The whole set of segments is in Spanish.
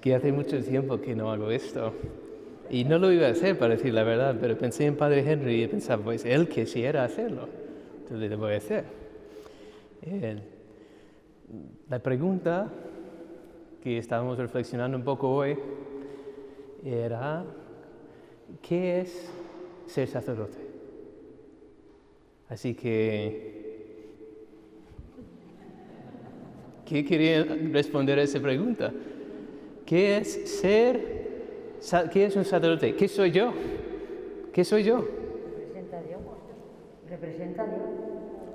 es que hace mucho tiempo que no hago esto. Y no lo iba a hacer, para decir la verdad, pero pensé en Padre Henry y pensaba, pues él quisiera hacerlo, entonces lo voy a hacer. la pregunta que estábamos reflexionando un poco hoy era, ¿qué es ser sacerdote? Así que, ¿qué quería responder a esa pregunta? ¿Qué es ser ¿Qué es un sacerdote? ¿Qué soy yo? ¿Qué soy yo? Representa a Dios. Representa a Dios.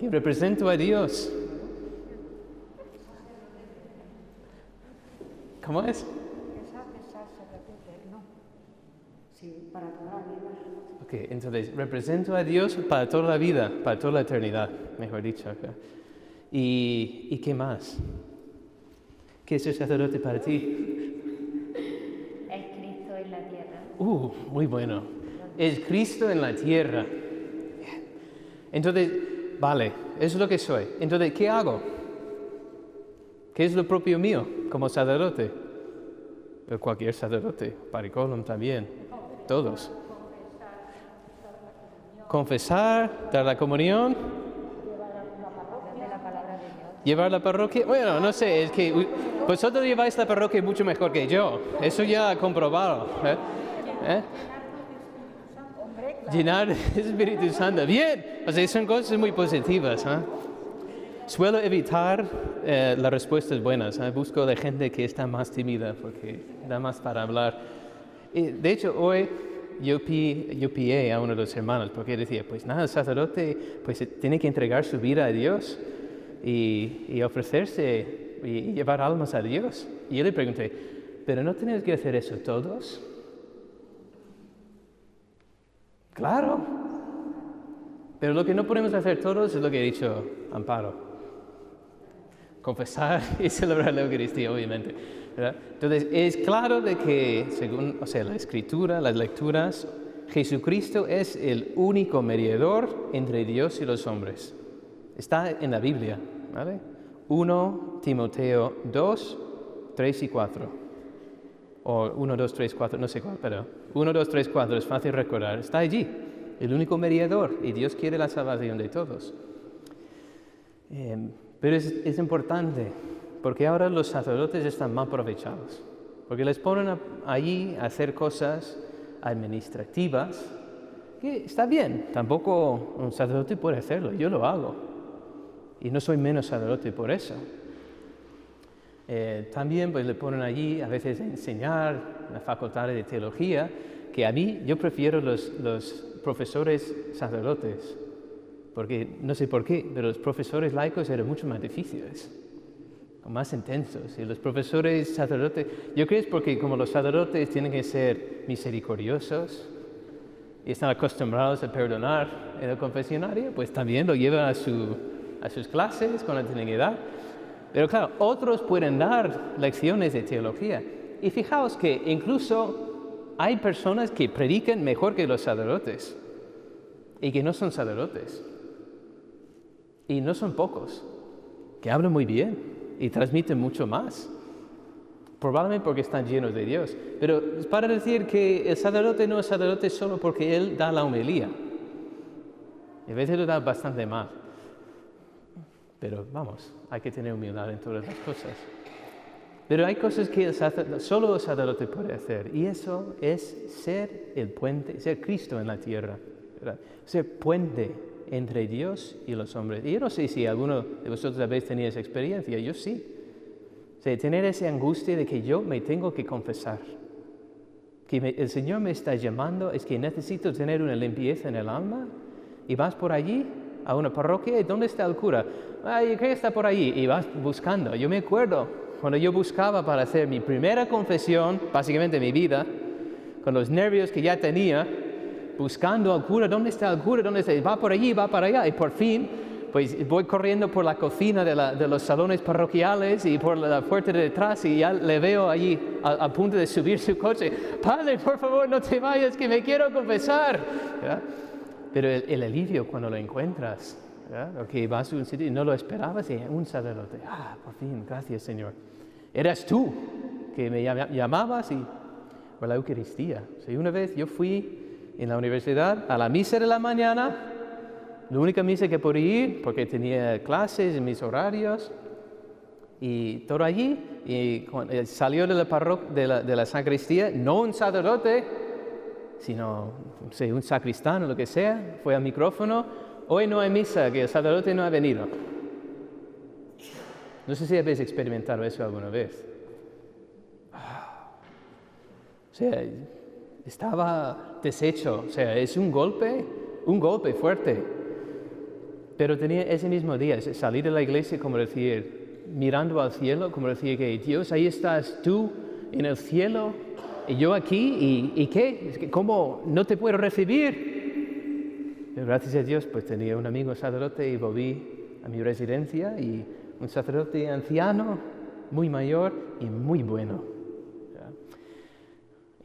Que represento a Dios. ¿Cómo es? Sí, para toda la vida. Ok, entonces, represento a Dios para toda la vida, para toda la eternidad, mejor dicho. ¿Y, ¿Y qué más? ¿Qué es el sacerdote para ti? Uh, muy bueno. Es Cristo en la tierra. Entonces, vale, eso es lo que soy. Entonces, ¿qué hago? ¿Qué es lo propio mío como sacerdote? Cualquier sacerdote, paricolum también, todos. Confesar, dar la comunión, llevar la parroquia. Bueno, no sé, es que vosotros lleváis la parroquia mucho mejor que yo. Eso ya comprobado. ¿eh? ¿Eh? Llenar el Espíritu Santo. Bien, o sea, son cosas muy positivas. ¿eh? Suelo evitar eh, las respuestas buenas. ¿eh? Busco de gente que está más tímida porque da más para hablar. Y, de hecho, hoy yo pillé a uno de los hermanos porque decía, pues nada, el sacerdote pues, tiene que entregar su vida a Dios y, y ofrecerse y llevar almas a Dios. Y yo le pregunté, ¿pero no tenemos que hacer eso todos? Claro. Pero lo que no podemos hacer todos es lo que he dicho Amparo. Confesar y celebrar la Eucaristía, obviamente. Entonces, es claro de que, según o sea, la escritura, las lecturas, Jesucristo es el único mediador entre Dios y los hombres. Está en la Biblia, ¿vale? 1 Timoteo 2, 3 y 4 o 1, 2, 3, 4, no sé cuál, pero 1, 2, 3, 4 es fácil recordar, está allí, el único mediador, y Dios quiere la salvación de todos. Eh, pero es, es, importante, porque ahora los sacerdotes están mal aprovechados, porque les ponen allí a hacer cosas administrativas, que está bien, tampoco un sacerdote puede hacerlo, yo lo hago, y no soy menos sacerdote por eso. Eh, también pues, le ponen allí a veces a enseñar la facultad de teología, que a mí yo prefiero los, los profesores sacerdotes, porque no sé por qué, pero los profesores laicos eran mucho más difíciles, más intensos. Y los profesores sacerdotes, yo creo que es porque como los sacerdotes tienen que ser misericordiosos y están acostumbrados a perdonar en el confesionario, pues también lo llevan a, su, a sus clases cuando tienen edad. Pero claro, otros pueden dar lecciones de teología. Y fijaos que incluso hay personas que predican mejor que los sacerdotes y que no son sacerdotes. Y no son pocos, que hablan muy bien y transmiten mucho más. Probablemente porque están llenos de Dios. Pero para decir que el sacerdote no es sacerdote solo porque él da la homilía. A veces lo da bastante más. Pero vamos, hay que tener humildad en todas las cosas. Pero hay cosas que solo el sacerdote puede hacer, y eso es ser el puente, ser Cristo en la tierra, ser puente entre Dios y los hombres. Y yo no sé si alguno de vosotros habéis tenido esa experiencia, yo sí. tener esa angustia de que yo me tengo que confesar, que el Señor me está llamando, es que necesito tener una limpieza en el alma, y vas por allí a una parroquia, ¿y dónde está el cura? Ay, ¿qué está por allí? Y vas buscando. Yo me acuerdo cuando yo buscaba para hacer mi primera confesión, básicamente mi vida, con los nervios que ya tenía, buscando al cura, ¿dónde está el cura? ¿Dónde está? Va por allí, va para allá. Y por fin, pues voy corriendo por la cocina de, los salones parroquiales y por la puerta de detrás y ya le veo allí a, punto de subir su coche. Padre, por favor, no te vayas, que me quiero confesar. Pero el, alivio cuando lo encuentras, o que vas a un sitio y no lo esperabas y un sacerdote, ah, por fin, gracias Señor. Eras tú, que me llama- llamabas y por la Eucaristía. Sí, una vez yo fui en la universidad a la misa de la mañana, la única misa que podía ir porque tenía clases en mis horarios y todo allí. Y salió de la, de la, de la sacristía, no un sacerdote, sino no sé, un sacristán o lo que sea, fue al micrófono. Hoy no hay misa, que el sacerdote no ha venido. No sé si habéis experimentado eso alguna vez. O sea, estaba deshecho. O sea, es un golpe, un golpe fuerte. Pero tenía ese mismo día, salir de la iglesia como decir, mirando al cielo, como decir que Dios, ahí estás tú en el cielo y yo aquí, ¿y, y qué? Es que, ¿Cómo no te puedo recibir? Pero gracias a Dios, pues tenía un amigo sacerdote y volví a mi residencia y un sacerdote anciano, muy mayor y muy bueno.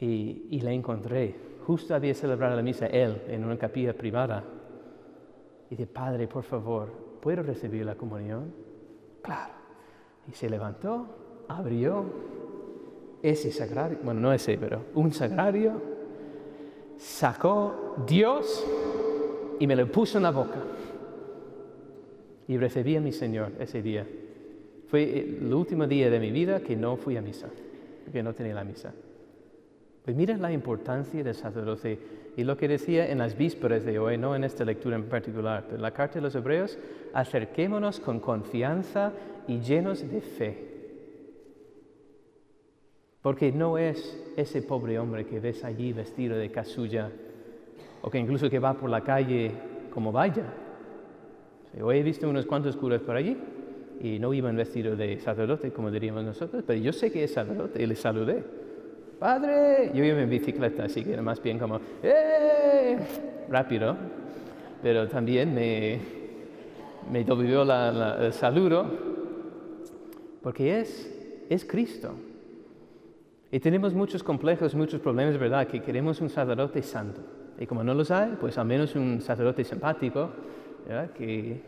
Y, y le encontré. Justo había celebrado la misa él en una capilla privada. Y dije, Padre, por favor, ¿puedo recibir la comunión? Claro. Y se levantó, abrió ese sagrario, bueno, no ese, pero un sagrario, sacó Dios y me lo puso en la boca. Y recibí a mi Señor ese día. Fue el último día de mi vida que no fui a misa, que no tenía la misa. Pues mira la importancia del sacerdote y lo que decía en las vísperas de hoy, no en esta lectura en particular, pero en la carta de los Hebreos, acerquémonos con confianza y llenos de fe. Porque no es ese pobre hombre que ves allí vestido de casulla o que incluso que va por la calle como vaya. Hoy he visto unos cuantos curas por allí y no iban vestidos de sacerdote, como diríamos nosotros, pero yo sé que es sacerdote y le saludé. Padre, yo iba en bicicleta, así que era más bien como, ¡eh! rápido, pero también me, me devolvió la- la- el saludo, porque es, es Cristo. Y tenemos muchos complejos, muchos problemas, ¿verdad? Que queremos un sacerdote santo. Y como no los hay, pues al menos un sacerdote simpático, ¿verdad? Que,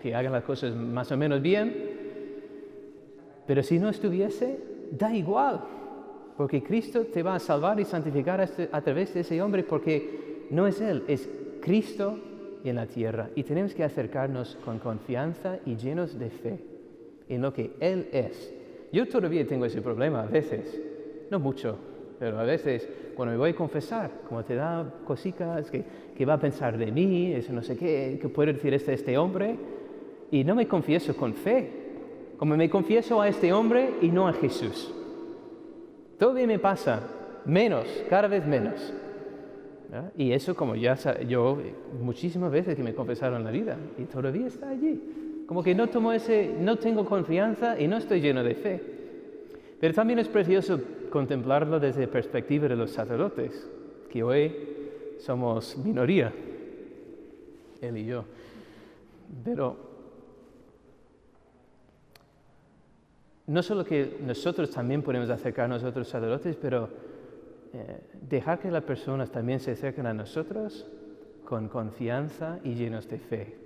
que haga las cosas más o menos bien. Pero si no estuviese, da igual, porque Cristo te va a salvar y santificar a, este- través de ese hombre, porque no es Él, es Cristo en la tierra. Y tenemos que acercarnos con confianza y llenos de fe en lo que Él es. Yo todavía tengo ese problema a veces, no mucho, pero a veces cuando me voy a confesar, como te da cositas que, que va a pensar de mí, eso no sé qué, que puedo decir este, este hombre, y no me confieso con fe, como me confieso a este hombre y no a Jesús. Todavía me pasa, menos, cada vez menos. Y eso como ya yo eh, muchísimas veces que me confesaron la vida y todavía está allí. Como que no tomo ese, no tengo confianza y no estoy lleno de fe. Pero también es precioso contemplarlo desde la perspectiva de los sacerdotes, que hoy somos minoría, él y yo. Pero no solo que nosotros también podemos acercarnos a otros sacerdotes, pero eh, dejar que las personas también se acerquen a nosotros con confianza y llenos de fe.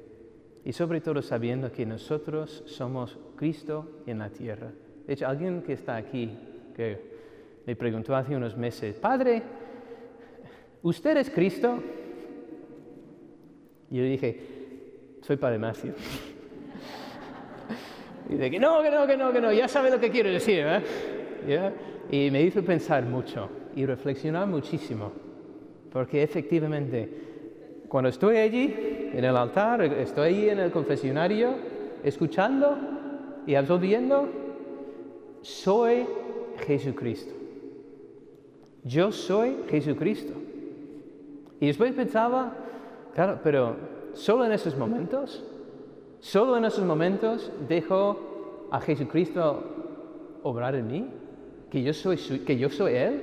Y sobre todo sabiendo que nosotros somos Cristo en la tierra. De hecho, alguien que está aquí, que me preguntó hace unos meses, Padre, ¿usted es Cristo? Y yo dije, soy Padre Macio. Y que no, que no, que no, que no, ya sabe lo que quiero decir, ¿eh? Y me hizo pensar mucho y reflexionar muchísimo, porque efectivamente, cuando estoy allí, en el altar, estoy allí en el confesionario, escuchando y absorbiendo, soy Jesucristo. Yo soy Jesucristo. Y después pensaba, claro, pero solo en esos momentos, solo en esos momentos dejo a Jesucristo obrar en mí, que yo soy, su- que yo soy Él.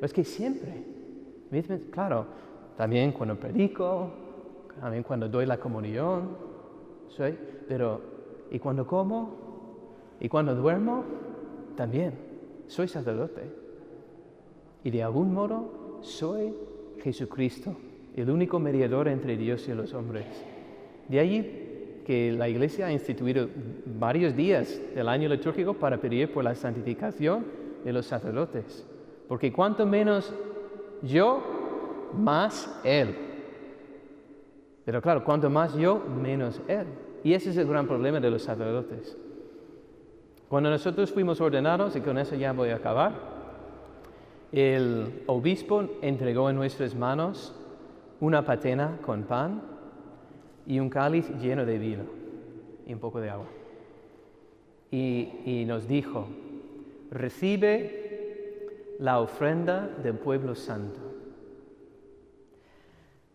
Es que siempre, claro, también cuando predico, también cuando doy la comunión, soy, pero ¿y cuando como? ¿Y cuando duermo? También, soy sacerdote. Y de algún modo soy Jesucristo, el único mediador entre Dios y los hombres. De allí que la Iglesia ha instituido varios días del año litúrgico para pedir por la santificación de los sacerdotes. Porque cuanto menos yo, más Él. Pero claro, cuanto más yo, menos Él. Y ese es el gran problema de los sacerdotes. Cuando nosotros fuimos ordenados, y con eso ya voy a acabar, el obispo entregó en nuestras manos una patena con pan y un cáliz lleno de vino y un poco de agua. Y, y nos dijo, recibe la ofrenda del pueblo santo.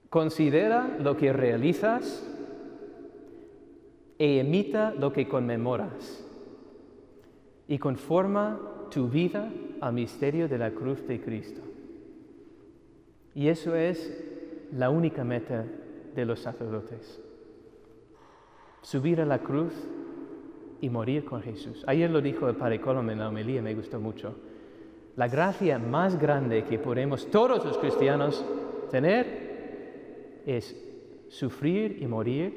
Considera lo que realizas e imita lo que conmemoras y conforma tu vida al misterio de la cruz de Cristo. Y eso es la única meta de los sacerdotes. Subir a la cruz y morir con Jesús. Ayer lo dijo el Padre Colom en la homilía, me gustó mucho. La gracia más grande que podemos todos los cristianos tener es sufrir y morir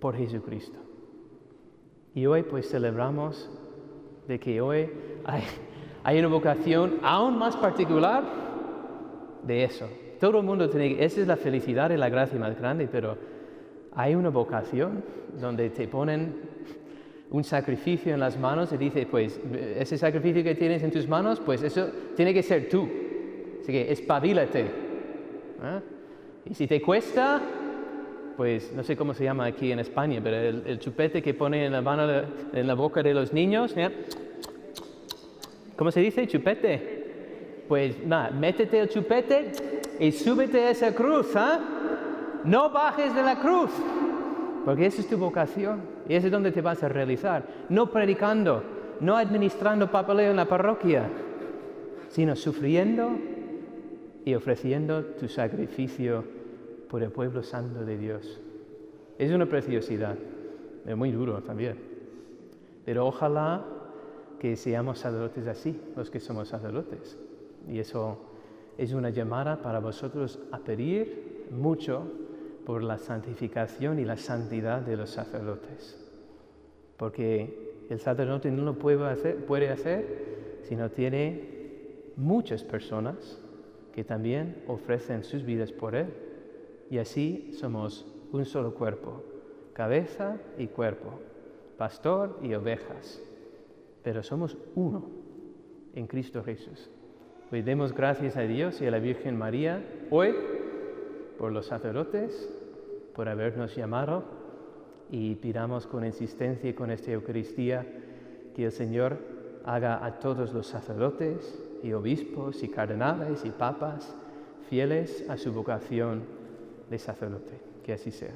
por Jesucristo. Y hoy pues celebramos de que hoy hay, una vocación aún más particular de eso. Todo el mundo tiene, esa es la felicidad y la gracia más grande, pero hay una vocación donde te ponen un sacrificio en las manos y dice, pues ese sacrificio que tienes en tus manos, pues eso tiene que ser tú. Así que espabilate. ¿eh? Y si te cuesta, pues no sé cómo se llama aquí en España, pero el, chupete que pone en la, boca de los niños, ¿cómo se dice? Chupete. Pues nada, métete el chupete y súbete a esa cruz, ¿ah? No bajes de la cruz, porque esa es tu vocación y ese es donde te vas a realizar. No predicando, no administrando papeleo en la parroquia, sino sufriendo y ofreciendo tu sacrificio por el pueblo santo de Dios. Es una preciosidad, es muy duro también. Pero ojalá que seamos sacerdotes así, los que somos sacerdotes. Y eso es una llamada para vosotros a pedir mucho por la santificación y la santidad de los sacerdotes. Porque el sacerdote no lo puede hacer, puede hacer si no tiene muchas personas que también ofrecen sus vidas por él. Y así somos un solo cuerpo, cabeza y cuerpo, pastor y ovejas, pero somos uno en Cristo Jesús. Hoy demos gracias a Dios y a la Virgen María hoy por los sacerdotes, por habernos llamado y pidamos con insistencia y con esta Eucaristía que el Señor haga a todos los sacerdotes y obispos y cardenales y papas fieles a su vocación de sacerdote. Que así sea.